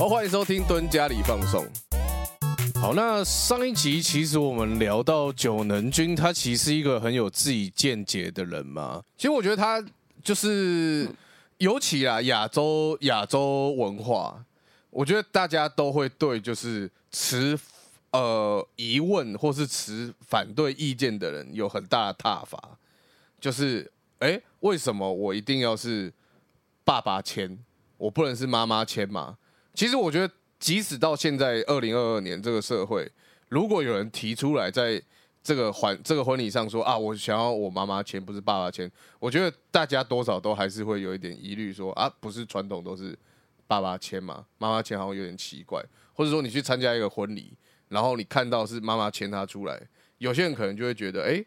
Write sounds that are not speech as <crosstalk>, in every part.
好，欢迎收听蹲家里放送。好，那上一集其实我们聊到九能君，他其实是一个很有自己见解的人嘛。其实我觉得他就是，尤其啊亚洲亚洲文化，我觉得大家都会对就是持呃疑问或是持反对意见的人有很大的挞伐，就是哎、为什么我一定要是爸爸签，我不能是妈妈签嘛？其实我觉得，即使到现在二零二二年这个社会，如果有人提出来在这个环这个婚礼上说啊，我想要我妈妈签，不是爸爸签，我觉得大家多少都还是会有一点疑虑，说啊，不是传统都是爸爸签嘛，妈妈签好像有点奇怪，或者说你去参加一个婚礼，然后你看到是妈妈牵他出来，有些人可能就会觉得，哎、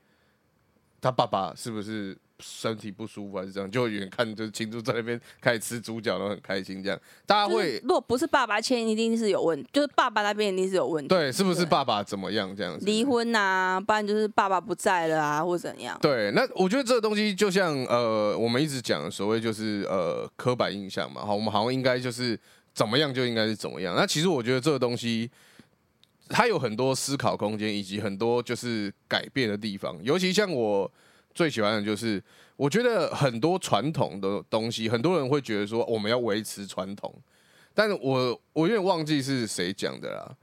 他爸爸是不是身体不舒服还是这样？就远看就是庆祝在那边开始吃猪脚，然后很开心这样，大家就是会如果不是爸爸签，一定是有问，就是爸爸那边一定是有问题。对是不是爸爸怎么样这样子？离婚呐、不然就是爸爸不在了啊，或怎样。对，那我觉得这个东西就像呃，我们一直讲的所谓就是呃刻板印象嘛，好，我们好像应该就是怎么样就应该是怎么样。那其实我觉得这个东西它有很多思考空间，以及很多就是改变的地方。尤其像我最喜欢的就是，我觉得很多传统的东西，很多人会觉得说我们要维持传统，但是我我有点忘记是谁讲的啦，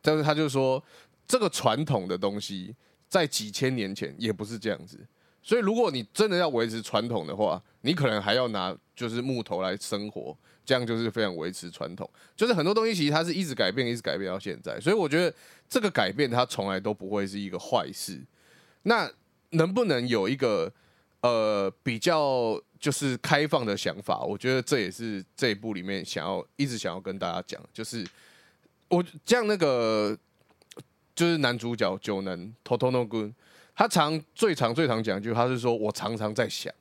但是他就说这个传统的东西在几千年前也不是这样子。所以，如果你真的要维持传统的话，你可能还要拿就是木头来生活，这样就是非常维持传统。就是很多东西其实它是一直改变，一直改变到现在。所以我觉得这个改变它从来都不会是一个坏事。那能不能有一个呃比较就是开放的想法？我觉得这也是这一部里面想要一直想要跟大家讲，就是我像那个就是男主角九能 Totono 君，他常最常最常讲一句，他是说我常常在想，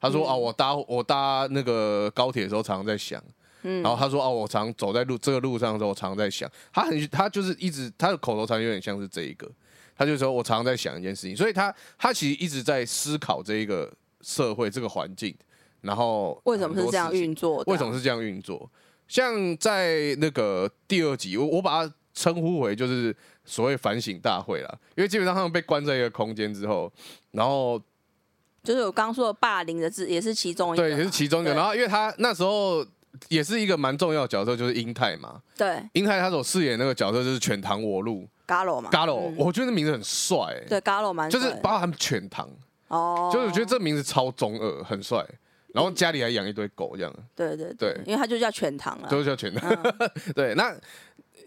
他说、嗯啊，我搭我搭那个高铁的时候常常在想，嗯。然后他说哦、我常走在路这个路上的时候，我常常在想，他很他就是一直他的口头禅有点像是这一个，他就说我常常在想一件事情，所以他他其实一直在思考这一个社会这个环境，然后为什么是这样运作的？为什么是这样运作？像在那个第二集，我我把它称呼为就是所谓反省大会啦，因为基本上他们被关在一个空间之后，然后就是我刚说的霸凌的字，也是其中一个。对也是其中一个，然后因为他那时候也是一个蛮重要的角色，就是英泰嘛，对英泰他所饰演那个角色就是犬堂我路 Galo 嘛。G a l o 嗯。我觉得那名字很帅、欸，对 Galo 蛮就是包含犬堂，哦，就是我觉得这名字超中二，很帅，然后家里还养一堆狗这样，对对对因为他就叫全糖。了。都叫犬堂。嗯。<laughs> 对，那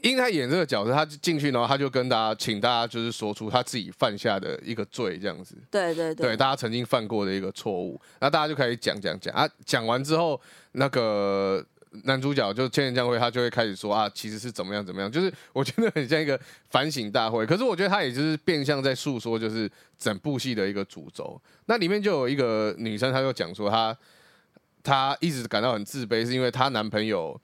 因为他演这个角色，他就进去，然后他就跟大家，请大家就是说出他自己犯下的一个罪，这样子。对对对，大家曾经犯过的一个错误，那大家就可以讲讲讲。啊，讲完之后，那个男主角就千年将会，他就会开始说啊，其实是怎么样怎么样，就是我觉得很像一个反省大会。可是我觉得他也就是变相在诉说，就是整部戏的一个主轴。那里面就有一个女生，她就讲说她她一直感到很自卑，是因为她男朋友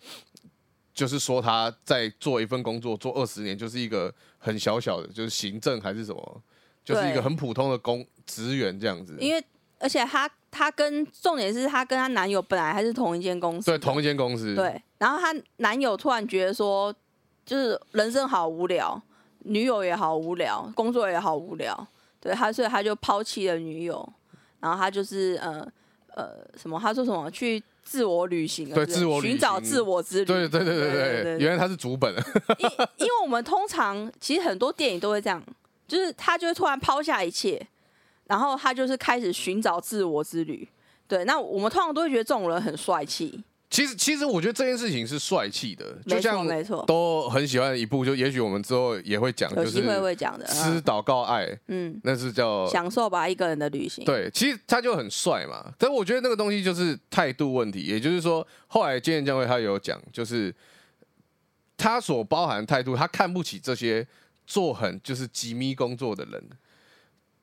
就是说她在做一份工作做二十年，就是一个很小小的，就是行政还是什么，就是一个很普通的工职员这样子。因为而且她她跟重点是她跟她男友本来还是同一间公司，对同一间公司，对，然后她男友突然觉得说，就是人生好无聊，女友也好无聊，工作也好无聊，对他，所以他就抛弃了女友，然后他就是呃呃什么，他说什么去自我旅行了，对自我寻找自我之旅，对对对对对对原来他是主本，因因为我们通常其实很多电影都会这样，就是他就会突然抛下一切，然后他就是开始寻找自我之旅。对，那我们通常都会觉得这种人很帅气，其实其实我觉得这件事情是帅气的，就像没错，都很喜欢一部，就也许我们之后也会讲，就是有机会会讲的。吃祷告爱，嗯，那是叫享受吧一个人的旅行。对，其实他就很帅嘛，但我觉得那个东西就是态度问题，也就是说，后来今年将会他有讲，就是他所包含的态度，他看不起这些做很就是机密工作的人，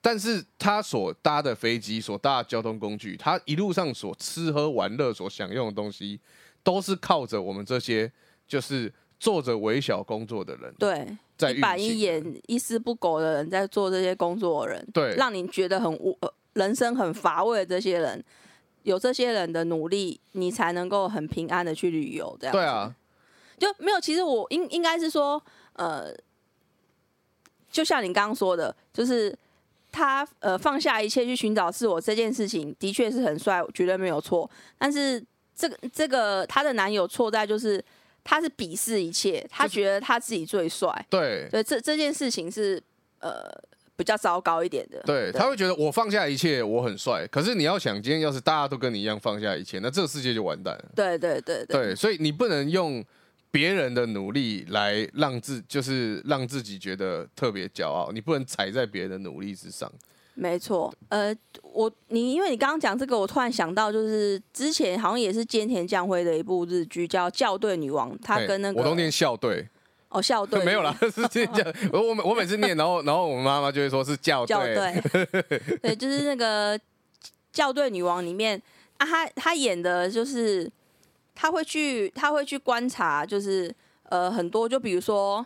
但是他所搭的飞机、所搭的交通工具，他一路上所吃喝玩乐、所享用的东西，都是靠着我们这些就是做着微小工作的人对，在一板一眼、一丝不苟的人在做这些工作的人，对让你觉得很无、呃人生很乏味的这些人，有这些人的努力，你才能够很平安的去旅游。这样对啊，就没有。其实我应应该是说，呃，就像你刚刚说的，就是他呃放下一切去寻找自我这件事情，的确是很帅，绝对没有错。但是这个这个她的男友错在就是他是鄙视一切，他觉得他自己最帅，对对，这这件事情是呃比较糟糕一点的。对，他会觉得我放下一切，我很帅。可是你要想，今天要是大家都跟你一样放下一切，那这个世界就完蛋了。对对对对对，所以你不能用别人的努力来让自，就是让自己觉得特别骄傲。你不能踩在别人的努力之上。没错，呃，我你因为你刚刚讲这个，我突然想到，就是之前好像也是菅田将晖的一部日剧叫《校对女王》，她跟那个我都念校对，哦校队 <laughs> 没有啦，是这样。我我每我每次念，然后然后我妈妈就会说是校校对，对，对，就是那个校队女王里面啊，她她演的就是她会去他会去观察，就是呃很多，就比如说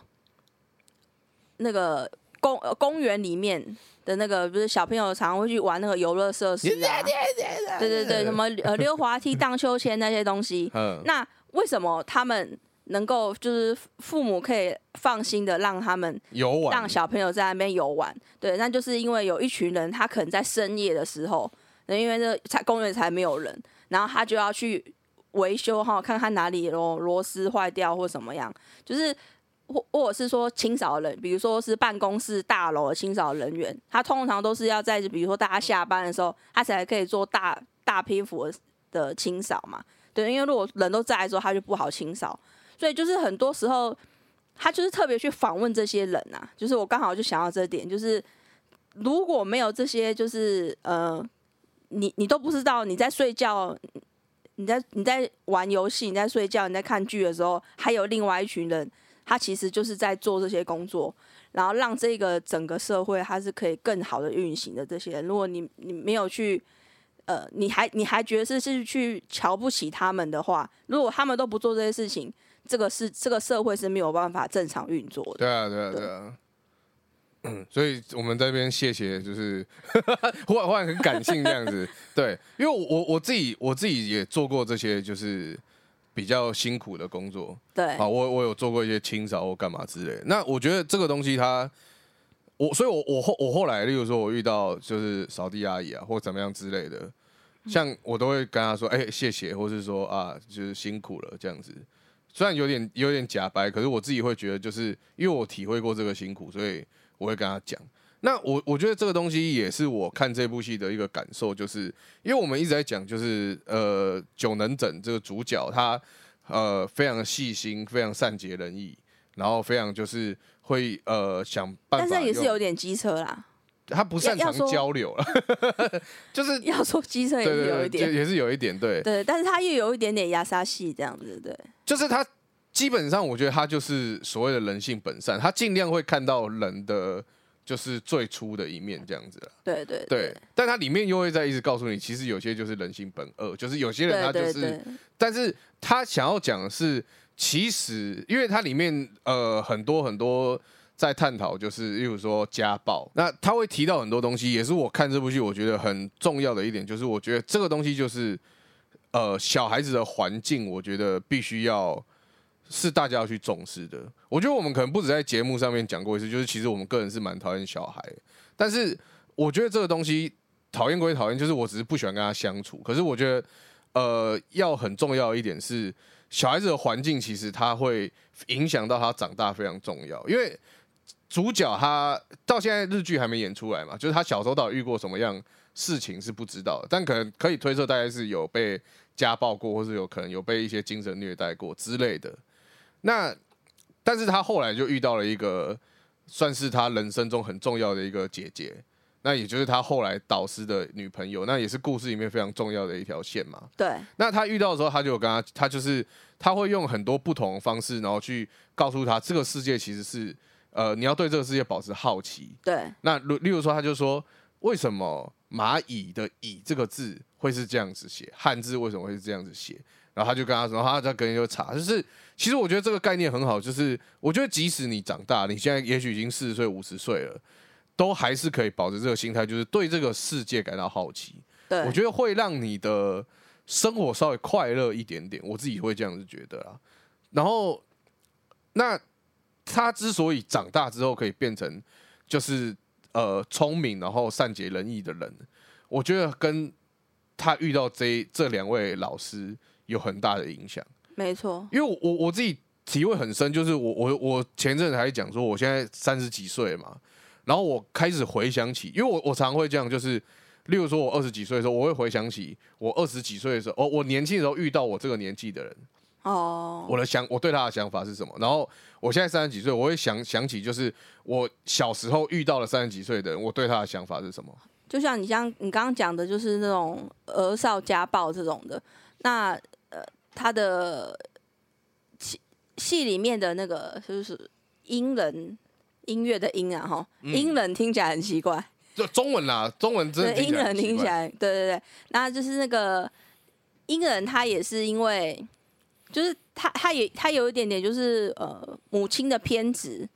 那个公呃公园里面的那个，不是小朋友常常会去玩那个游乐设施啊，<laughs> 对对对，什么呃溜滑梯、荡秋千那些东西，<laughs> 嗯，那为什么他们能够就是父母可以放心的让他们游玩让小朋友在那边游玩？对，那就是因为有一群人，他可能在深夜的时候，那因为这才公园才没有人，然后他就要去维修哈，看看哪里螺螺丝坏掉或怎么样，就是。或或者是说清扫人，比如说是办公室大楼的清扫人员，他通常都是要在比如说大家下班的时候，他才可以做大大篇幅的的清扫嘛。对，因为如果人都在的时候，他就不好清扫，所以就是很多时候他就是特别去访问这些人啊。就是我刚好就想到这点，就是如果没有这些，就是呃，你你都不知道你在睡觉，你在你在玩游戏，你在睡觉，你在看剧的时候，还有另外一群人，他其实就是在做这些工作，然后让这个整个社会它是可以更好的运行的。这些人，如果你你没有去。呃，你还你还觉得是是去瞧不起他们的话，如果他们都不做这些事情，这个是这个社会是没有办法正常运作的。对啊，对啊，对啊。嗯，所以我们在这边谢谢，就是 <laughs> 忽然忽然很感性这样子。对，因为我我我自己我自己也做过这些，就是比较辛苦的工作。对，啊，我我有做过一些清扫或干嘛之类的。那我觉得这个东西它，我所以我，我后我后来，例如说我遇到就是扫地阿姨啊，或怎么样之类的，像我都会跟她说，哎、谢谢，或是说啊，就是辛苦了这样子。虽然有点有点假白，可是我自己会觉得，就是因为我体会过这个辛苦，所以我会跟他讲。那我我觉得这个东西也是我看这部戏的一个感受，就是因为我们一直在讲，就是呃，九能整这个主角他呃非常细心，非常善解人意，然后非常就是会呃想办法，但是也是有点机车啦。他不擅长交流了，<laughs> 就是 <laughs> 要说机车也是有一点，就也是有一点对，对，但是他又有一点点压沙戏这样子，对，就是他基本上我觉得他就是所谓的人性本善，他尽量会看到人的就是最初的一面这样子了。对对对，但他里面又会在一直告诉你，其实有些就是人性本恶，就是有些人他就是，对对对，但是他想要讲的是，其实因为它里面呃很多很多在探讨，就是例如说家暴，那他会提到很多东西，也是我看这部剧我觉得很重要的一点，就是我觉得这个东西就是呃小孩子的环境，我觉得必须要。是大家要去重视的。我觉得我们可能不止在节目上面讲过一次，就是其实我们个人是蛮讨厌小孩，但是我觉得这个东西讨厌归讨厌，就是我只是不喜欢跟他相处。可是我觉得，呃，要很重要一点是，小孩子的环境其实他会影响到他长大非常重要。因为主角他到现在日剧还没演出来嘛，就是他小时候到底遇过什么样事情是不知道的，但可能可以推测大概是有被家暴过，或是有可能有被一些精神虐待过之类的。那但是他后来就遇到了一个算是他人生中很重要的一个姐姐，那也就是他后来导师的女朋友，那也是故事里面非常重要的一条线嘛。对那他遇到的时候，他就有跟他，他就是他会用很多不同的方式，然后去告诉他这个世界其实是呃你要对这个世界保持好奇。对那例例如说，他就说为什么蚂蚁的“蚁”这个字会是这样子写，汉字为什么会是这样子写？然后他就跟他说，他在跟人就查，就是其实我觉得这个概念很好，就是我觉得即使你长大，你现在也许已经四十岁、五十岁了，都还是可以保持这个心态，就是对这个世界感到好奇。对，我觉得会让你的生活稍微快乐一点点，我自己会这样子觉得啦。然后那他之所以长大之后可以变成就是呃聪明然后善解人意的人，我觉得跟他遇到这这两位老师有很大的影响。没错，因为我我我自己体会很深，就是我我我前阵子还讲说，我现在三十几岁嘛，然后我开始回想起，因为我我常会这样，就是例如说我二十几岁的时候，我会回想起我二十几岁的时候，哦，我年轻的时候遇到我这个年纪的人，哦，我的想我对他的想法是什么，然后我现在三十几岁，我会想想起就是我小时候遇到了三十几岁的人，我对他的想法是什么。就像你像你刚刚讲的，就是那种儿少家暴这种的，那呃，他的戏戏里面的那个就是音人音乐的音啊，哈，音人听起来很奇怪，就中文啦，中文真的，音人听起来对对对，那就是那个音人，他也是因为，就是他他也他有一点点就是呃母亲的偏执，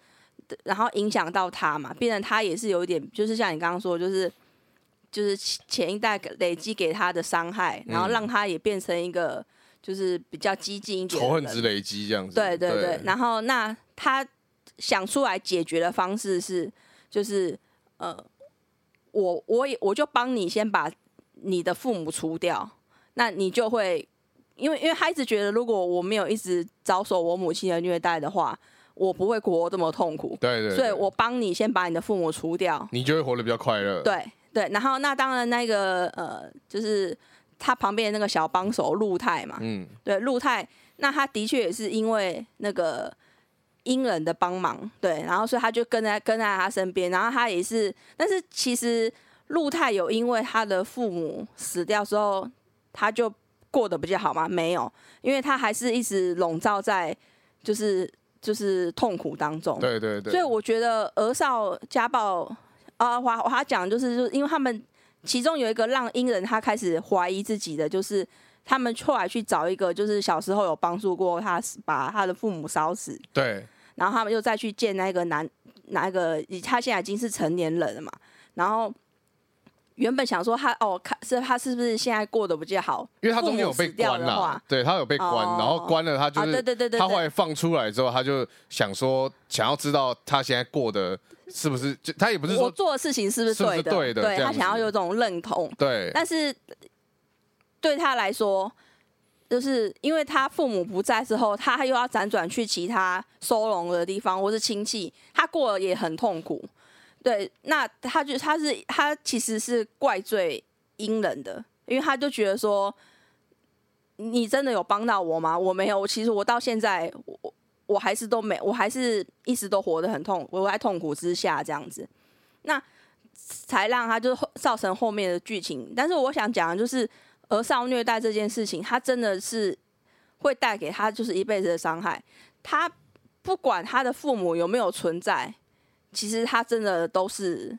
然后影响到他嘛，变成他也是有一点，就是像你刚刚说，就是就是前前一代累积给他的伤害，然后嗯。让他也变成一个就是比较激进一点仇恨值累积这样子。对对对，然后那他想出来解决的方式是，就是呃，我我也我就帮你先把你的父母除掉，那你就会，因为因为他一直觉得，如果我没有一直遭受我母亲的虐待的话，我不会活这么痛苦，对对对，所以我帮你先把你的父母除掉，你就会活得比较快乐。对对，然后那当然那个呃，就是他旁边的那个小帮手陆太嘛，嗯，对，陆太，那他的确也是因为那个英人的帮忙，对，然后所以他就跟在跟在他身边，然后他也是，但是其实陆太有因为他的父母死掉之后，他就过得比较好吗？没有，因为他还是一直笼罩在就是就是痛苦当中，对对对，所以我觉得儿少家暴啊，我我他讲就是，就是因为他们其中有一个让英人他开始怀疑自己的，就是他们后来去找一个就是小时候有帮助过他把他的父母烧死，对然后他们又再去见那个男那一个他现在已经是成年人了嘛，然后。原本想说他哦，看是他是不是现在过得比较好？因为他中间有被关了，对他有被关，哦然后关了他就是对对对对，他后来放出来之后，他就想说想要知道他现在过得是不是，就他也不是我说做的事情是不是是不是对的？对的这样他想要子有种认同。对但是对他来说，就是因为他父母不在之后，他又要辗转去其他收容的地方或是亲戚，他过得也很痛苦。对，那他就他是他其实是怪罪阴人的，因为他就觉得说，你真的有帮到我吗？我没有，其实我到现在我我还是都没，我还是一直都活得很痛，我在痛苦之下这样子，那才让他就造成后面的剧情。但是我想讲的就是儿少虐待这件事情，他真的是会带给他就是一辈子的伤害。他不管他的父母有没有存在，其实他真的都是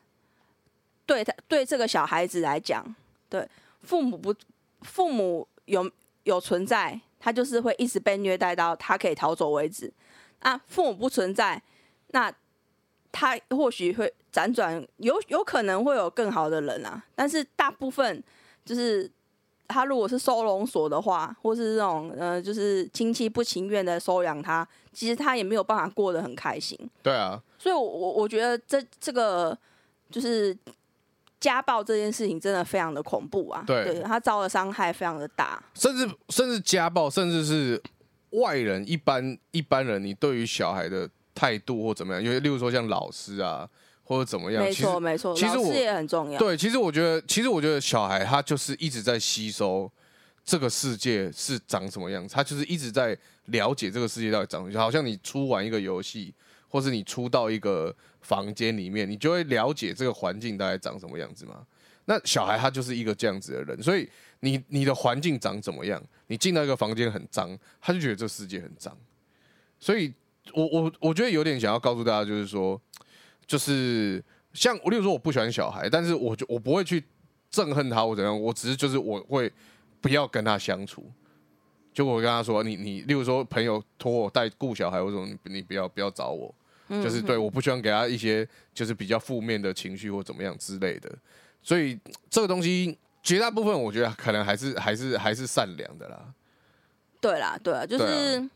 对他对这个小孩子来讲，对父母不父母有有存在，他就是会一直被虐待到他可以逃走为止。那，父母不存在，那他或许会辗转，有有可能会有更好的人啊，但是大部分就是他如果是收容所的话，或是这种呃，就是亲戚不情愿的收养他，其实他也没有办法过得很开心。对啊，所以我，我我觉得这这个就是家暴这件事情真的非常的恐怖啊！对他遭的伤害非常的大。甚至甚至家暴，甚至是外人一般一般人，你对于小孩的态度或怎么样，因为例如说像老师啊，或者怎么样，没错，没错，其实我老师也很重要。对，其实我觉得，其实我觉得小孩他就是一直在吸收这个世界是长什么样子，他就是一直在了解这个世界到底长什么样。好像你出玩一个游戏，或是你出到一个房间里面，你就会了解这个环境大概长什么样子嘛。那小孩他就是一个这样子的人，所以你你的环境长怎么样，你进到一个房间很脏，他就觉得这世界很脏。所以我我我觉得有点想要告诉大家，就是说，就是像我，例如说我不喜欢小孩，但是我就我不会去憎恨他或怎样，我只是就是我会不要跟他相处。就我跟他说，你你，例如说朋友托我带顾小孩，或者你你不要不要找我，嗯就是对，我不希望给他一些就是比较负面的情绪或怎么样之类的。所以这个东西绝大部分我觉得可能还是还是还是善良的啦。对啦，对啊，就是，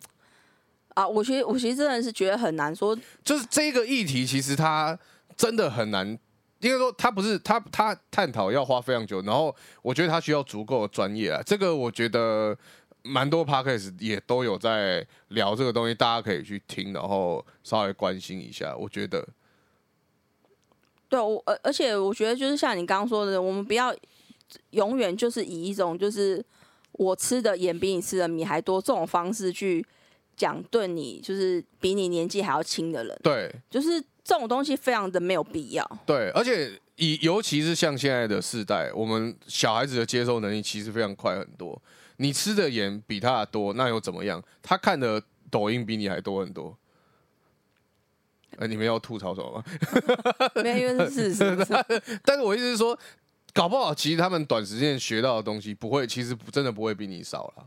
啊，我其实我其实真的是觉得很难说，就是这个议题，其实它真的很难。应该说，他不是他他探讨要花非常久，然后我觉得他需要足够的专业啊。这个我觉得蛮多 podcast 也都有在聊这个东西，大家可以去听，然后稍微关心一下。我觉得，对我而而且我觉得就是像你刚刚说的，我们不要永远就是以一种就是我吃的盐比你吃的米还多这种方式去讲对你就是比你年纪还要轻的人，对就是这种东西非常的没有必要。对，而且以尤其是像现在的世代，我们小孩子的接受能力其实非常快很多。你吃的盐比他的多，那又怎么样？他看的抖音比你还多很多。呃，你们要吐槽什么吗？<laughs> 没有，因为是事实。<laughs> 但是我意思是说，搞不好其实他们短时间学到的东西不会，其实真的不会比你少了。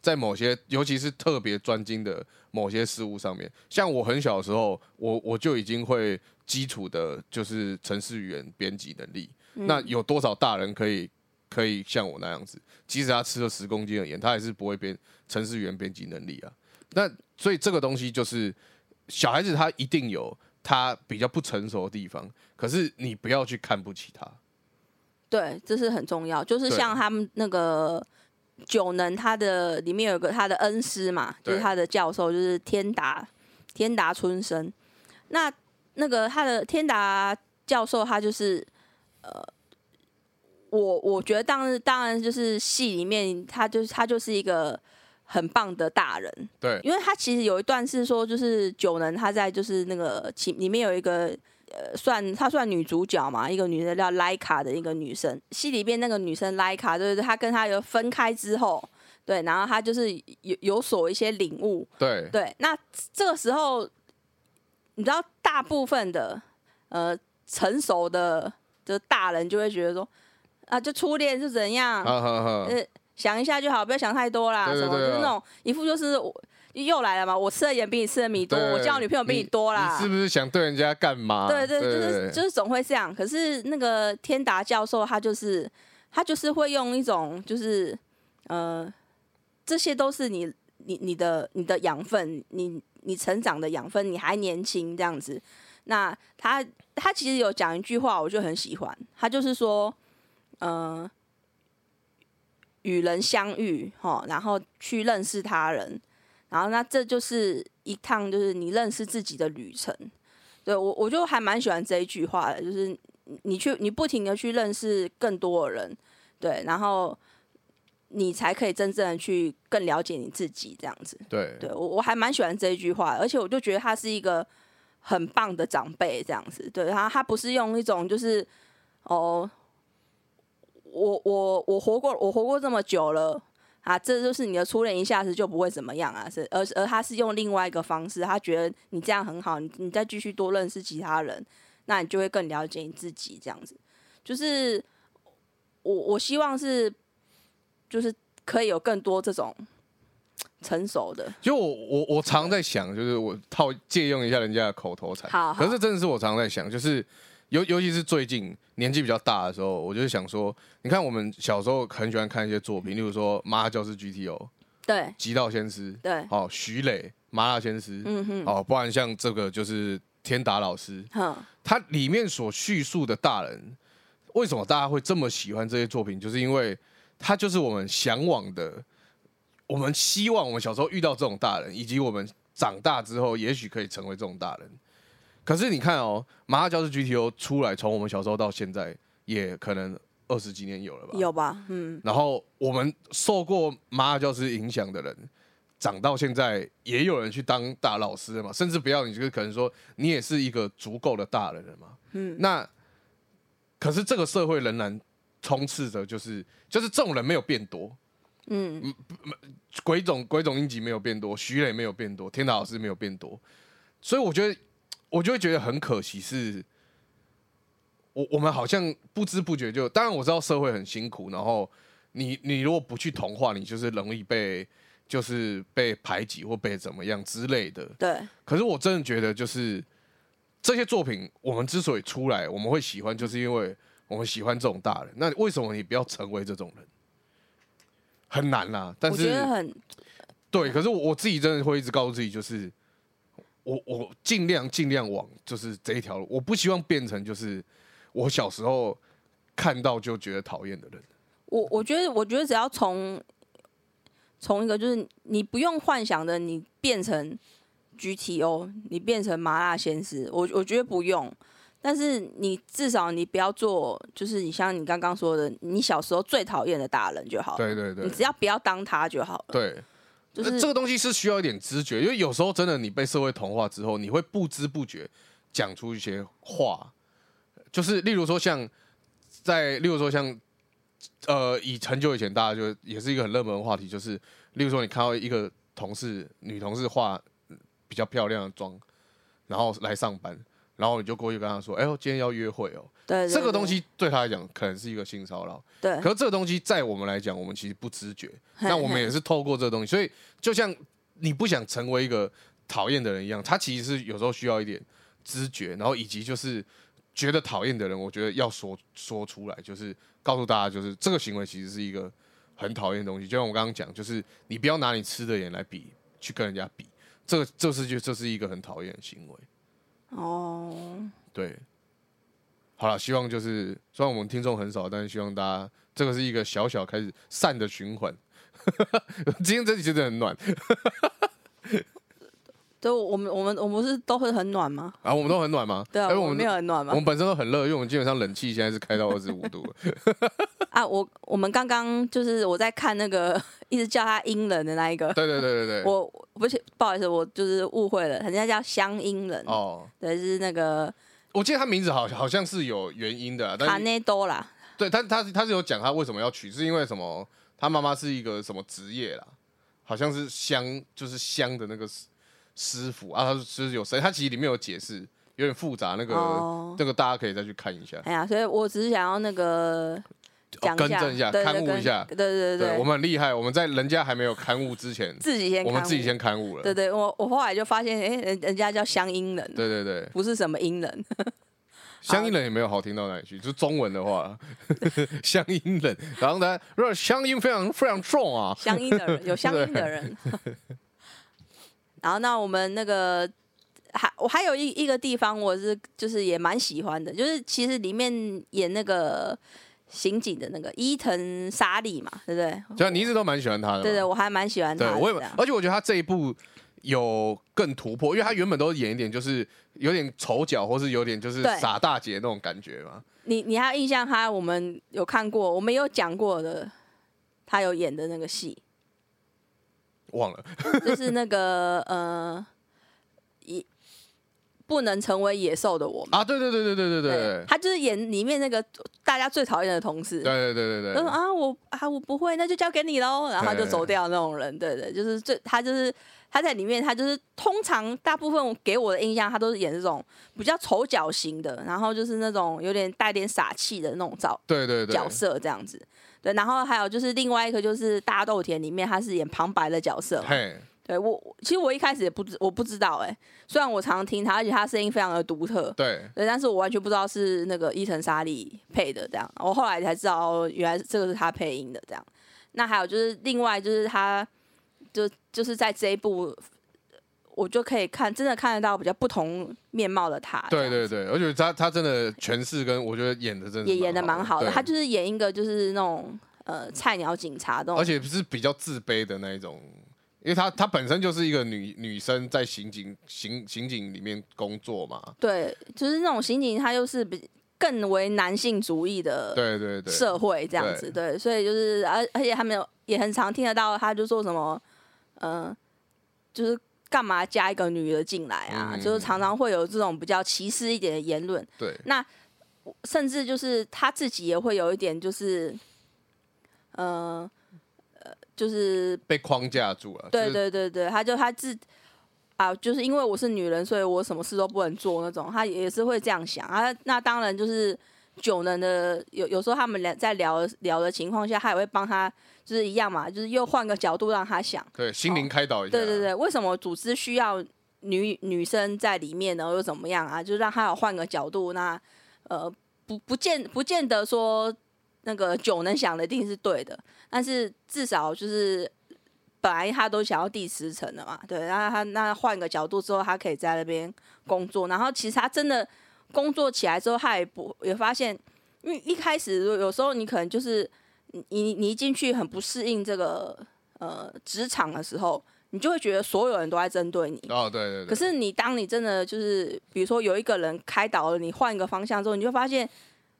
在某些，尤其是特别专精的某些事物上面，像我很小的时候，我我就已经会基础的，就是程式语言编辑能力。那有多少大人可以可以像我那样子？即使他吃了十公斤的盐，他还是不会编程式语言编辑能力啊。那所以这个东西就是小孩子他一定有他比较不成熟的地方，可是你不要去看不起他。对，这是很重要。就是像他们那个九能，他的里面有个他的恩师嘛，就是他的教授，就是天达天达春生。那那个他的天达教授，他就是呃，我我觉得当然当然就是戏里面他就是他就是一个很棒的大人，对。因为他其实有一段是说，就是九能他在就是那个其里面有一个呃，算她算女主角嘛，一个女的叫莱卡的一个女生，戏里边那个女生莱卡，就是她跟她有分开之后，对，然后她就是有有所一些领悟，对。对，那这个时候你知道，大部分的呃成熟的的大人就会觉得说，啊，就初恋是怎样。呃，想一下就好，不要想太多啦。对对对啊就是那种一副就是我又来了嘛，我吃的盐比你吃的米多，对我交女朋友比你多啦。你是不是想对人家干嘛？对对，就是就是总会这样。可是那个天达教授他就是他就是会用一种就是呃，这些都是你你你的你的养分，你你成长的养分，你还年轻这样子。那他他其实有讲一句话，我就很喜欢，他就是说，呃，与人相遇，哈，然后去认识他人，然后那这就是一趟就是你认识自己的旅程。对我，我就还蛮喜欢这一句话的，就是你你去你不停的去认识更多的人，对，然后你才可以真正的去更了解你自己，这样子。对对我我还蛮喜欢这一句话，而且我就觉得他是一个很棒的长辈，这样子。对他，他不是用一种就是哦，我我我活过我活过这么久了啊，这就是你的初恋，一下子就不会怎么样啊，是而而他是用另外一个方式，他觉得你这样很好，你你再继续多认识其他人，那你就会更了解你自己，这样子。就是我我希望是就是可以有更多这种成熟的。就我我我常在想，就是我套借用一下人家的口头禅，好好可是真的是我常在想，就是尤尤其是最近年纪比较大的时候，我就是想说，你看我们小时候很喜欢看一些作品，例如说《麻辣教师 GTO》《对极道先师》，对，哦，徐磊《麻辣先师》，嗯哼，哦，不然像这个就是天达老师，哼，它里面所叙述的大人，为什么大家会这么喜欢这些作品？就是因为他就是我们向往的，我们希望我们小时候遇到这种大人，以及我们长大之后也许可以成为这种大人。可是你看哦，《麻辣教师 GTO》出来，从我们小时候到现在，也可能二十几年有了吧？有吧？嗯，然后我们受过麻辣教师影响的人，长到现在也有人去当大老师了嘛，甚至不要你就是可能说你也是一个足够的大人了嘛。嗯，那可是这个社会仍然充斥着就是就是这种人没有变多，嗯，鬼冢鬼冢英吉没有变多，徐磊没有变多，天达老师没有变多，所以我觉得我就会觉得很可惜是。我我们好像不知不觉就，当然我知道社会很辛苦，然后你你如果不去同化，你就是容易被就是被排挤或被怎么样之类的。对，可是我真的觉得，就是这些作品，我们之所以出来，我们会喜欢，就是因为我们喜欢这种大人。那为什么你不要成为这种人？很难啦，但我是很对，可是我我自己真的会一直告诉自己，就是我我尽量尽量往就是这一条路，我不希望变成就是我小时候看到就觉得讨厌的人。我我觉得，我觉得只要从从一个就是你不用幻想的，你变成 GTO，你变成麻辣鲜师，我我觉得不用。但是你至少你不要做，就是你像你刚刚说的，你小时候最讨厌的大人就好了。对对对你，只要不要当他就好了。对，就是这个东西是需要一点知觉，因为有时候真的你被社会同化之后，你会不知不觉讲出一些话，就是例如说像在，例如说像呃，以很久以前大家就也是一个很热门的话题，就是例如说你看到一个同事女同事化比较漂亮的妆，然后来上班。然后你就过去跟他说：“哎呦，今天要约会哦。对这个东西对他来讲可能是一个性骚扰，对，可是这个东西在我们来讲，我们其实不知觉。那我们也是透过这个东西，所以就像你不想成为一个讨厌的人一样，他其实是有时候需要一点知觉，然后以及就是觉得讨厌的人，我觉得要说说出来，就是告诉大家，就是这个行为其实是一个很讨厌的东西。就像我刚刚讲，就是你不要拿你吃的盐来比，去跟人家比，这个这是就这是一个很讨厌的行为。哦，对，好了，希望就是虽然我们听众很少，但是希望大家这个是一个小小开始善的循环。<laughs> 今天这集真的很暖，<laughs> 对，我们我们我们不是都会很暖吗？啊，我们都很暖吗？对啊，哎我们没有很暖吗我们？本身都很热，因为我们基本上冷气现在是开到二十五度了。<laughs> 啊，我我们刚刚就是我在看那个一直叫他阴冷的那一个，对对对对对。我不是不好意思，我就是误会了，人家叫乡音人，哦，对，是那个我记得他名字好好像是有原因的啊，卡但是内多啦，对他他他是有讲他为什么要取，是因为什么？他妈妈是一个什么职业啦？好像是香，就是香的那个师师傅啊，他就是有谁？他其实里面有解释，有点复杂，那个、哦那个大家可以再去看一下。哎呀，所以我只是想要那个更正一下刊物一下。对对对我们很厉害，我们在人家还没有刊物之前，自己先我们自己先刊物了。对对，我我后来就发现，哎、人人家叫乡音人，对对对，不是什么音人，<laughs> 乡音人也没有好听到哪里去，就是中文的话，<laughs> 乡音人，然后呢，如果乡音非常非常重啊，乡音的人 <laughs> 有乡音的人。然后那我们那个还我还有一一个地方我是就是也蛮喜欢的，就是其实里面演那个刑警的那个伊藤沙莉嘛，对不对？就你一直都蛮喜欢他的嘛，对对，我还蛮喜欢他对，的。我也，而且我觉得他这一部有更突破，因为他原本都演一点就是有点丑角，或是有点就是傻大姐那种感觉嘛。你你还有印象他我们有看过，我们有讲过的，他有演的那个戏，忘了，<laughs> 就是那个呃，一不能成为野兽的我们。啊，对对对对对对对。他就是演里面那个大家最讨厌的同事。对对对对对，他说啊，我啊我不会，那就交给你喽，然后他就走掉那种人，对对，就是最他就是他在里面，他就是通常大部分给我的印象，他都是演这种比较丑角型的，然后就是那种有点带点傻气的那种角对对对。角色这样子。对，然后还有就是另外一个就是大豆田里面他是演旁白的角色嘛，嘿，对我其实我一开始也不知我不知道哎、虽然我常听他，而且他声音非常的独特，对对，但是我完全不知道是那个伊藤沙莉配的这样，我后来才知道哦，原来这个是他配音的这样。那还有就是另外就是他，就就是在这一部，我就可以看真的看得到比较不同面貌的他。对对对，而且他他真的诠释跟我觉得演的真的是也演的蛮好的。他就是演一个就是那种呃菜鸟警察那种，而且是比较自卑的那一种，因为她她本身就是一个女女生在刑警刑刑警里面工作嘛，对，就是那种刑警，他又是比更为男性主义的对对对，社会这样子，对，所以就是而而且他们有也很常听得到，他就说什么，呃，就是干嘛加一个女的进来啊？嗯就是常常会有这种比较歧视一点的言论，对。那甚至就是他自己也会有一点就是，呃呃，就是被框架住了，对对对对，他就他自啊，就是因为我是女人，所以我什么事都不能做那种，他也是会这样想啊。那当然就是九能的，有有时候他们俩在聊聊的情况下，他也会帮他，就是一样嘛，就是又换个角度让他想，对心灵开导一下，对对对，为什么组织需要女女生在里面呢？又怎么样啊？就让他有换个角度，那呃不不见不见得说那个九能想的一定是对的，但是至少就是本来他都想要第十层的嘛，对，然后他那换个角度之后，他可以在那边工作，然后其实他真的工作起来之后，他也不也发现，因为一开始有时候你可能就是你你你一进去很不适应这个呃职场的时候，你就会觉得所有人都在针对你。哦，对对对。可是你当你真的就是比如说有一个人开导了你，换一个方向之后，你就发现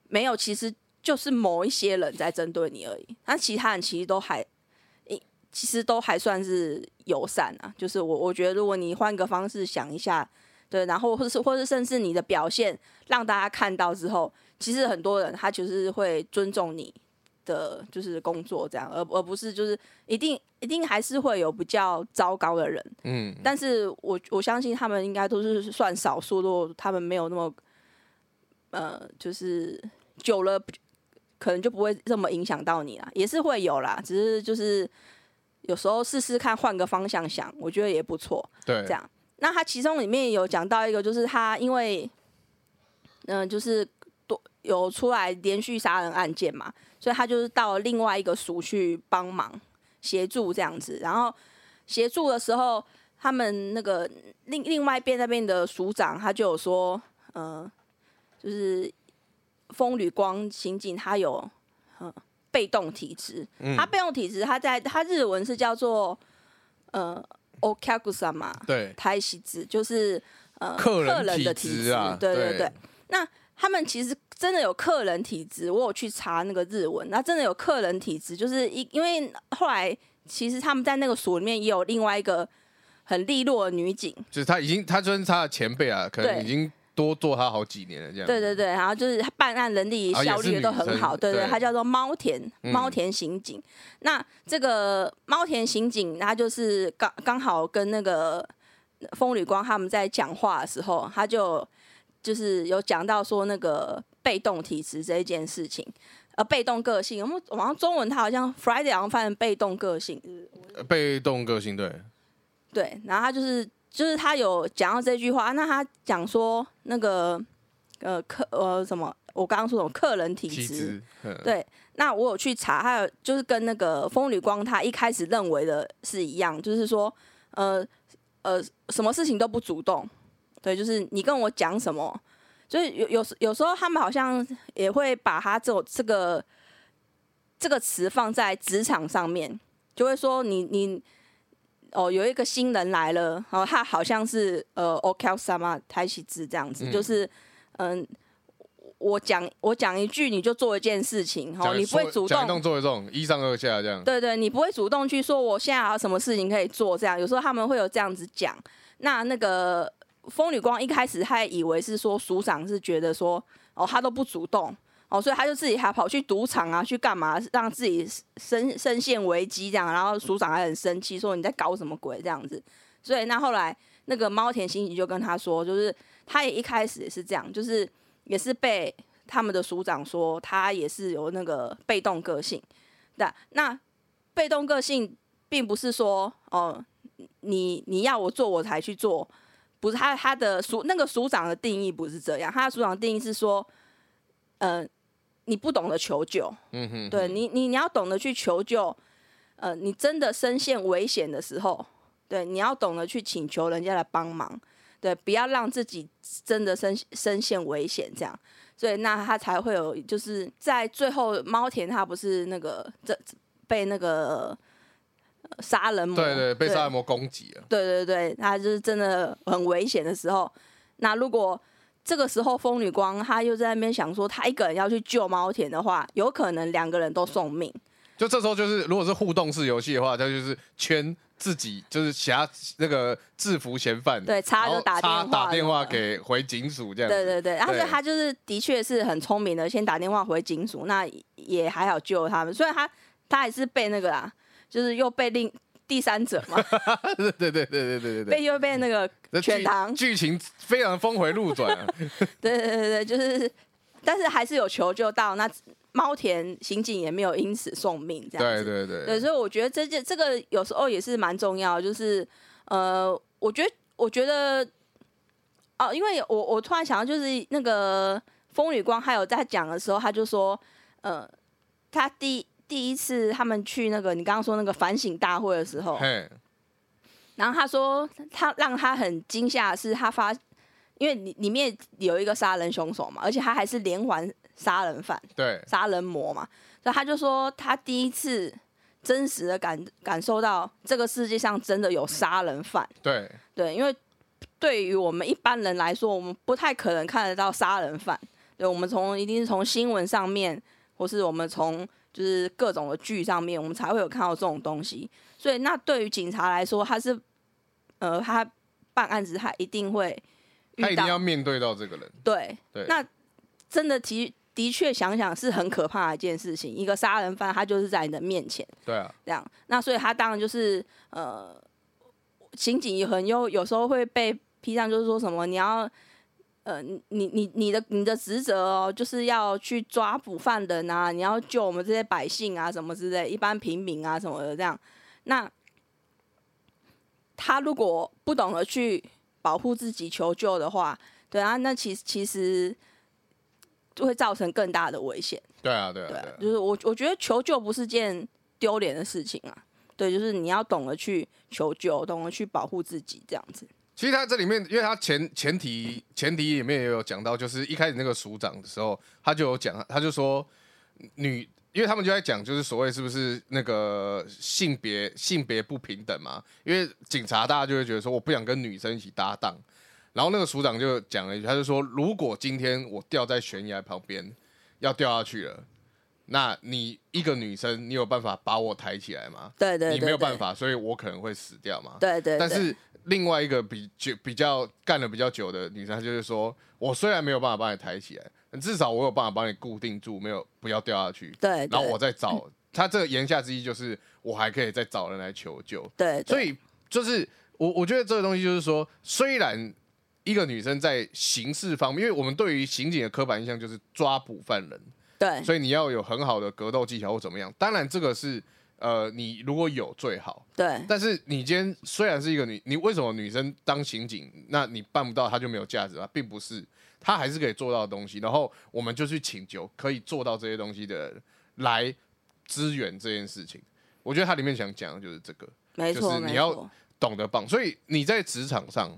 没有，其实就是某一些人在针对你而已，那其他人其实都还。其实都还算是友善啊，就是我我觉得，如果你换个方式想一下，对，然后或者是或是甚至你的表现让大家看到之后，其实很多人他就是会尊重你的就是工作这样，而而不是就是一定一定还是会有比较糟糕的人，嗯，但是我我相信他们应该都是算少数，如果他们没有那么，呃，就是久了可能就不会这么影响到你啦，也是会有啦，只是就是。有时候试试看，换个方向想，我觉得也不错。对，这样。那他其中里面有讲到一个，就是他因为，嗯，就是多有出来连续杀人案件嘛，所以他就是到另外一个署去帮忙协助这样子。然后协助的时候，他们那个另另外一边那边的署长他就有说，嗯，就是风吕光刑警他有，嗯。被动体质，他被动体质，他在他日文是叫做呃 o k a g u s a 嘛，对，台西子就是呃客人的体质啊，对对对。那他们其实真的有客人体质，我有去查那个日文，那真的有客人体质，就是因因为后来其实他们在那个所里面也有另外一个很利落的女警，就是他已经他就是他的前辈啊，可能已经。多做他好几年了，这样。对对对，然后就是办案能力效率都很好，对对，他叫做猫田猫田刑警。那这个猫田刑警，他就是刚刚好跟那个风吕光他们在讲话的时候，他就就是有讲到说那个被动体质这一件事情，呃，被动个性。我们网上中文他好像 Friday 好像翻成被动个性，被动个性，对。对，然后他就是。就是他有讲到这句话，那他讲说那个呃客呃什么，我刚刚说什么客人体质，对，那我有去查，还有就是跟那个风吕光他一开始认为的是一样，就是说呃呃什么事情都不主动，对，就是你跟我讲什么，就是有有有时候他们好像也会把他这种这个这个词放在职场上面，就会说你你。哦，有一个新人来了，然后他好像是呃，OK 什么台起字这样子，就是嗯，我讲我讲一句，你就做一件事情，哦，你不会主动动做一种一上二下这样。对对，你不会主动去说我现在还有什么事情可以做这样。有时候他们会有这样子讲。那那个风女光一开始还以为是说署长是觉得说哦，他都不主动。哦，所以他就自己还跑去赌场啊，去干嘛，让自己身身陷危机这样，然后署长还很生气，说你在搞什么鬼这样子。所以那后来那个猫田心情就跟他说，就是他也一开始也是这样，就是也是被他们的署长说他也是有那个被动个性。对，那被动个性并不是说哦，你你要我做我才去做，不是他他的署那个署长的定义不是这样，他的署长定义是说，嗯。你不懂得求救，嗯哼，对你，你你要懂得去求救，呃，你真的身陷危险的时候，对，你要懂得去请求人家来帮忙，对，不要让自己真的身身陷危险，这样，所以那他才会有，就是在最后猫田他不是那个这被那个杀人魔，对对，被杀人魔攻击了，对对对，他就是真的很危险的时候，那如果。这个时候，风女光她又在那边想说，她一个人要去救猫田的话，有可能两个人都送命。就这时候，就是如果是互动式游戏的话，他就是圈自己，就是挟那个制服嫌犯，对，插就打电话，打电话给回警署这样。对对对，然后他就是的确是很聪明的，先打电话回警署，那也还好救他们。虽然他他还是被那个啊，就是又被另。第三者嘛，<laughs> 对对对对对对对。被又被那个全堂剧情非常峰回路转，<laughs> 对对对对，就是，但是还是有求救到，那猫田刑警也没有因此送命，这样子，对对对，对，所以我觉得这件这个有时候也是蛮重要，就是呃，我觉得我觉得哦，因为我我突然想到，就是那个风雨光还有在讲的时候，他就说，呃，他第。第一次他们去那个你刚刚说那个反省大会的时候，嘿，然后他说他让他很惊吓的是他发，因为里里面有一个杀人凶手嘛，而且他还是连环杀人犯、对，杀人魔嘛，所以他就说他第一次真实的感感受到这个世界上真的有杀人犯，对，对，因为对于我们一般人来说，我们不太可能看得到杀人犯，对，我们从一定是从新闻上面，或是我们从就是各种的剧上面，我们才会有看到这种东西。所以，那对于警察来说，他是呃，他办案子，他一定会遇到他一定要面对到这个人，对对那真的的的确想想是很可怕的一件事情。一个杀人犯，他就是在你的面前对啊，这样，那所以他当然就是呃，刑警也很有有时候会被批上，就是说什么你要。呃，你你你你的你的职责哦，就是要去抓捕犯人啊，你要救我们这些百姓啊，什么之类，一般平民啊什么的这样。那他如果不懂得去保护自己、求救的话，对啊，那其实其实就会造成更大的危险。对啊，对啊，对啊对啊，就是我我觉得求救不是件丢脸的事情啊。对，就是你要懂得去求救，懂得去保护自己，这样子。其实他这里面，因为他前前提前提里面也有讲到，就是一开始那个署长的时候，他就有讲，他就说女，因为他们就在讲，就是所谓是不是那个性别性别不平等嘛？因为警察大家就会觉得说，我不想跟女生一起搭档。然后那个署长就讲了一句，他就说，如果今天我掉在悬崖旁边要掉下去了，那你一个女生，你有办法把我抬起来吗？对对对你没有办法。法，所以我可能会死掉嘛。对对对。但是另外一个比就比较干了比较久的女生，她就是说，我虽然没有办法帮你抬起来，至少我有办法帮你固定住，没有不要掉下去。对，然后我再找她，这个言下之意就是我还可以再找人来求救。对，对所以就是我我觉得这个东西就是说，虽然一个女生在刑事方面，因为我们对于刑警的刻板印象就是抓捕犯人，对所以你要有很好的格斗技巧或怎么样。当然这个是呃，你如果有最好。对但是你今天虽然是一个女，你为什么女生当刑警，那你办不到，她就没有价值啊？并不是，她还是可以做到的东西。然后我们就去请求可以做到这些东西的人来支援这件事情。我觉得它里面想讲的就是这个，没错，就是你要，懂得帮。所以你在职场上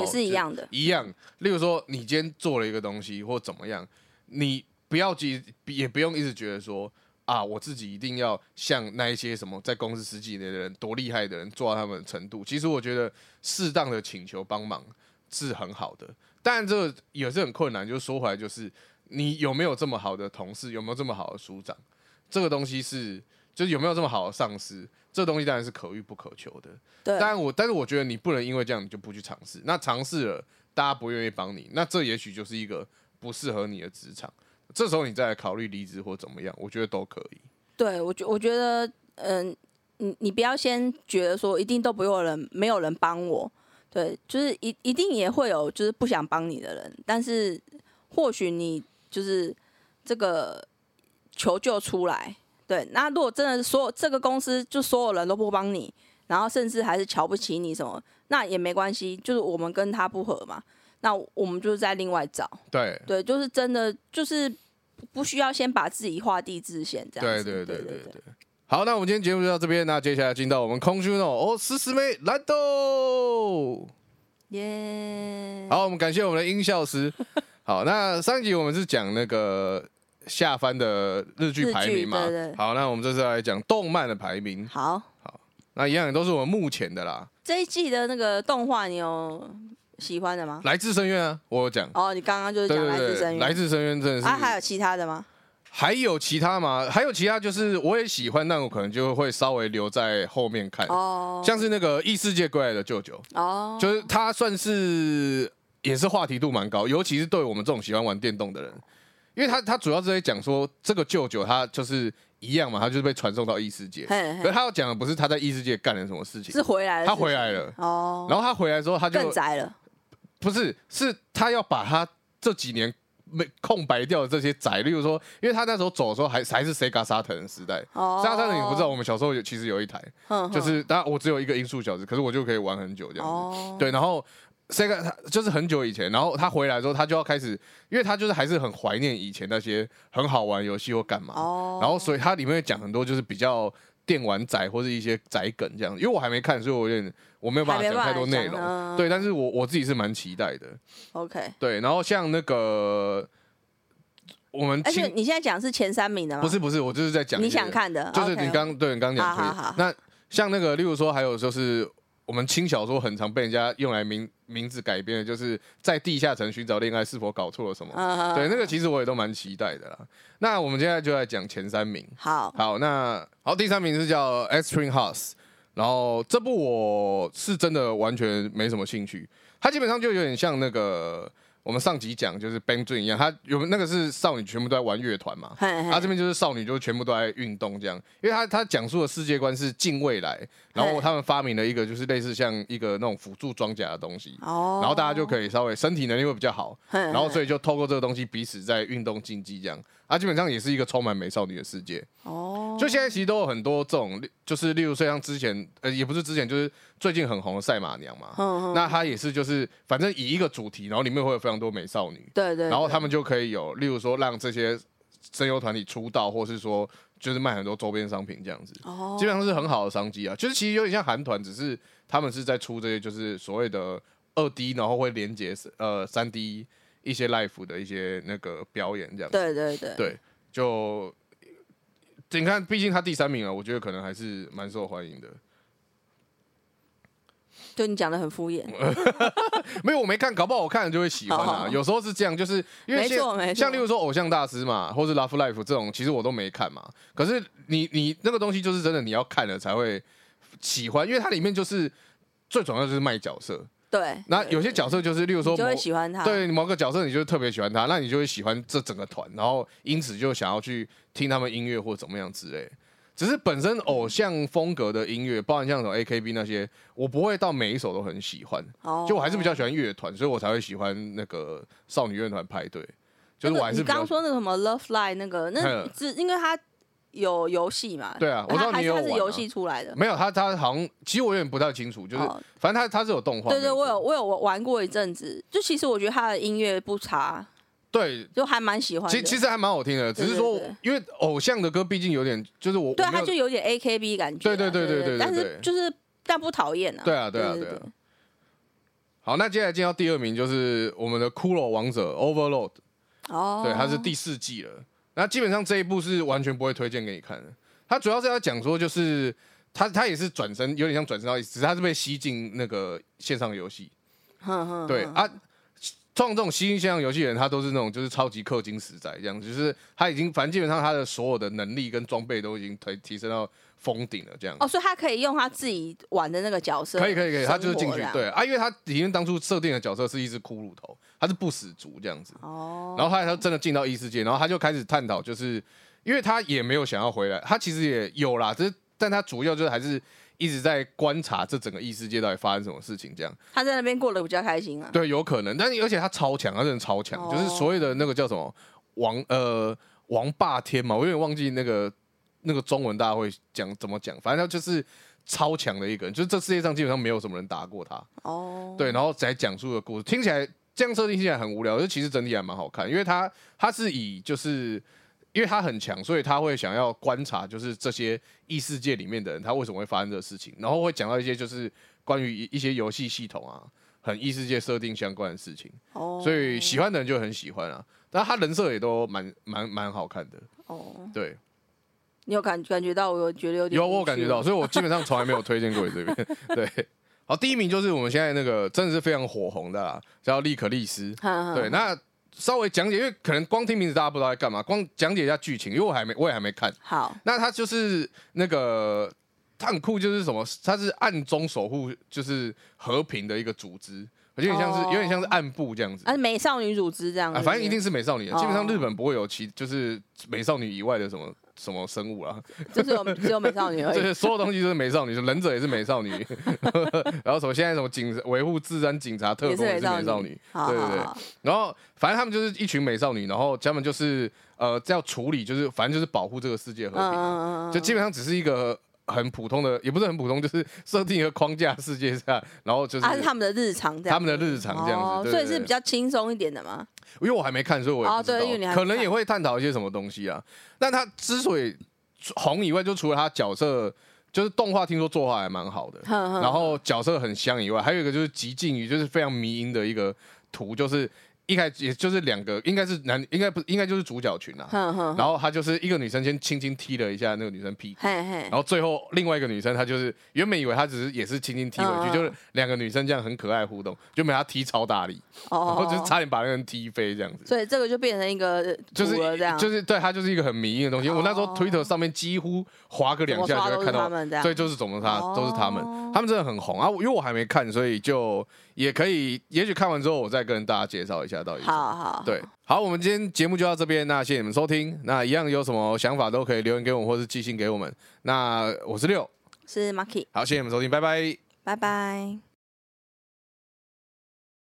也是一样的一样。例如说，你今天做了一个东西或怎么样，你不要急，也不用一直觉得说啊，我自己一定要像那一些什么在公司十几年的人多厉害的人做到他们的程度。其实我觉得适当的请求帮忙是很好的，但这个也是很困难。就是说回来，就是你有没有这么好的同事，有没有这么好的署长，这个东西是就是有没有这么好的上司，这东西当然是可遇不可求的。对当然我，但是我觉得你不能因为这样你就不去尝试。那尝试了，大家不愿意帮你，那这也许就是一个不适合你的职场。这时候你再来考虑离职或怎么样，我觉得都可以。对我觉我觉得，嗯，你你不要先觉得说一定都不有人，没有人帮我，对，就是一一定也会有就是不想帮你的人，但是或许你就是这个求救出来，对，那如果真的是所有这个公司就所有人都不帮你，然后甚至还是瞧不起你什么，那也没关系，就是我们跟他不合嘛，那我们就是在另外找，对，对，就是真的就是不需要先把自己画地自限这样对子，对对对对对。好，那我们今天节目就到这边，那接下来进到我们空虚诺哦，思思妹来豆。耶好，我们感谢我们的音效师。<laughs> 好，那上一集我们是讲那个下番的日剧排名嘛日剧对对？好，那我们这次来讲动漫的排名。好好，那一样也都是我们目前的啦。这一季的那个动画你有喜欢的吗？来自深渊啊，我有讲。哦，你刚刚就是对讲来自深渊，来自深渊真的是。啊，还有其他的吗？还有其他吗？还有其他，就是我也喜欢，但我可能就会稍微留在后面看。哦，像是那个异世界归来的舅舅，哦，就是他算是也是话题度蛮高，尤其是对我们这种喜欢玩电动的人，因为他他主要是在讲说这个舅舅他就是一样嘛，他就是被传送到异世界，嘿嘿可是他要讲的不是他在异世界干了什么事情是，回来了，他回来了，哦，然后他回来之后他就更宅了，不是，是他要把他这几年没空白掉的这些宅，例如说，因为他那时候走的时候还还是 Sega Saturn 时代。哦，Sega Saturn 你不知道，我们小时候有其实有一台，就是当然我只有一个音速小子，可是我就可以玩很久这样子。哦，对，然后 Sega 他就是很久以前，然后他回来之后，他就要开始，因为他就是还是很怀念以前那些很好玩游戏或干嘛，哦，然后所以它里面会讲很多就是比较电玩仔或者一些宅梗这样，因为我还没看，所以我有点我没有办法讲太多内容，对，但是我我自己是蛮期待的，OK，对，然后像那个我们而且你现在讲的是前三名的吗？不是不是，我就是在讲你想看的，就是你刚对你刚讲推好好好那像那个，例如说还有就是我们轻小说很常被人家用来名名字改编的，就是在地下城寻找恋爱是否搞错了什么？嗯对，那个其实我也都蛮期待的啦。那我们现在就来讲前三名。好，好，那好，第三名是叫 Extreme House，然后这部我是真的完全没什么兴趣，它基本上就有点像那个我们上集讲就是 Bang Dream 一样，它有那个是少女全部都在玩乐团嘛，嘿嘿。他这边就是少女，就全部都在运动这样，因为它它讲述的世界观是近未来，然后他们发明了一个就是类似像一个那种辅助装甲的东西，哦，然后大家就可以稍微身体能力会比较好，嘿，然后所以以就透过这个东西彼此在运动竞技这样，啊，基本上也是一个充满美少女的世界。哦，就现在其实都有很多这种，就是例如说像之前呃也不是之前，就是最近很红的赛马娘嘛，嗯嗯那它也是就是反正以一个主题，然后里面会有非常多美少女，对对，对然后他们就可以有，例如说让这些声优团体出道，或是说就是卖很多周边商品这样子，哦基本上是很好的商机啊。就是其实有点像韩团，只是他们是在出这些就是所谓的二 D，然后会连接呃三 D 一些 life 的一些那个表演这样子。对对对对，就你看，毕竟他第三名了，我觉得可能还是蛮受欢迎的。<laughs> 就你讲的很敷衍，<laughs> 没有，我没看，搞不好我看了就会喜欢啊。哦有时候是这样，就是因为没错没错像例如说偶像大师嘛，或是 Love Life 这种，其实我都没看嘛。可是你你那个东西就是真的你要看了才会喜欢，因为它里面就是最主要就是卖角色。对，那有些角色就是例如说你就会喜欢他，对某个角色你就特别喜欢他，那你就会喜欢这整个团，然后因此就想要去听他们音乐或怎么样之类。只是本身偶像风格的音乐，包含像什么 AKB 那些，我不会到每一首都很喜欢。哦，就我还是比较喜欢乐团，所以我才会喜欢那个少女乐团派对。就是我还是那个你刚刚说那个什么 Love Line 那个，那嗯是因为它有游戏嘛？对啊我知道它你有玩啊是它是游戏出来的。没有他，他好像其实我有点不太清楚，就是、哦反正他他是有动画。对对，我有我有玩过一阵子，就其实我觉得他的音乐不差，对，就还蛮喜欢。其其实还蛮好听的，只是说因为偶像的歌毕竟有点，就是我对，我他就有点 A K B 感觉啊。对对对对对对但是就是但不讨厌啊。对啊对啊对对啊好。那接下来进到第二名就是我们的骷髅王者 Overload，哦，对，他是第四季了。那基本上这一部是完全不会推荐给你看的。它主要是要讲说，就是它它也是转身，有点像转身到，只是它是被吸进那个线上游戏。对啊，创这种吸进线上游戏的人，他都是那种就是超级氪金实在这样，就是他已经反正基本上他的所有的能力跟装备都已经提提升到封顶了这样。哦，所以他可以用他自己玩的那个角色，可以可以可以，他就是进去对啊，因为他里面当初设定的角色是一只骷髅头，他是不死族这样子。哦，然后后来他真的进到异世界，然后他就开始探讨，就是因为他也没有想要回来，他其实也有啦，只是但他主要就是还是一直在观察这整个异世界到底发生什么事情这样。他在那边过得比较开心啊。对，有可能，但是而且他超强，他真的超强，哦就是所谓的那个叫什么王呃王霸天嘛，我有点忘记那个那个中文大家会讲怎么讲，反正他就是超强的一个人，就是这世界上基本上没有什么人打过他。哦，对，然后再讲述的故事，听起来这样设定听起来很无聊，但其实整体还蛮好看，因为他他是以就是。因为他很强，所以他会想要观察，就是这些异世界里面的人，他为什么会发生这个事情，然后会讲到一些就是关于一一些游戏系统啊，很异世界设定相关的事情。哦，所以喜欢的人就很喜欢啊。但他人设也都蛮蛮蛮好看的，哦，对，你有感感觉到我有觉得有点有我有感觉到，所以我基本上从来没有 <laughs> 推荐过你这边。对，好，第一名就是我们现在那个真的是非常火红的啦，叫利可利斯。对，那稍微讲解，因为可能光听名字大家不知道在干嘛，光讲解一下剧情，因为我还没我也还没看。好，那他就是那个他很酷，就是什么？他是暗中守护，就是和平的一个组织，有点像是、哦有点像是暗部这样子。啊，美少女组织这样啊，子，反正一定是美少女啊，基本上哦日本不会有其就是美少女以外的什么什么生物啦，<laughs> 就是有只有美少女而已。就是所有东西都是美少女，忍者也是美少女，<laughs> 然后什么现在什么警维护治安警察特工也是美少女，好对对对。然后反正他们就是一群美少女，然后他们就是呃要处理，就是反正就是保护这个世界和嗯平啊，嗯嗯嗯，就基本上只是一个很普通的，也不是很普通，就是设定一个框架世界下，然后就是啊，是他们的日常这样，他们的日常这样子所以是比较轻松一点的嘛。因为我还没看，所以我也哦对可能也会探讨一些什么东西啊。但他之所以红以外，就除了他角色，就是动画听说作画还蛮好的，然后角色很香以外，还有一个就是极尽于就是非常迷因的一个图，就是一开始也就是两个应该是男，应该不应该就是主角群啊。哼哼，然后他就是一个女生先轻轻踢了一下那个女生屁股，嘿嘿然，后最后另外一个女生她就是原本以为她只是也是轻轻踢回去，就是两个女生这样很可爱互动，就没她踢超大力，然后哦，就是差点把那个人踢飞这样子。所以这个就变成一个就是图了这样，就是对它就是一个很迷因的东西。我那时候哦 Twitter 上面几乎划个两下就会看到怎么刷都是他，们这样，对，就是怎么他哦都是他们，他们真的很红啊。因为我还没看，所以就也可以，也许看完之后我再跟大家介绍一下到底。好好，对，好，我们今天节目就到这边，那谢谢你们收听。那一样有什么想法都可以留言给我们，或是寄信给我们。那我是六，是 Marky，好，谢谢你们收听，拜拜。拜拜。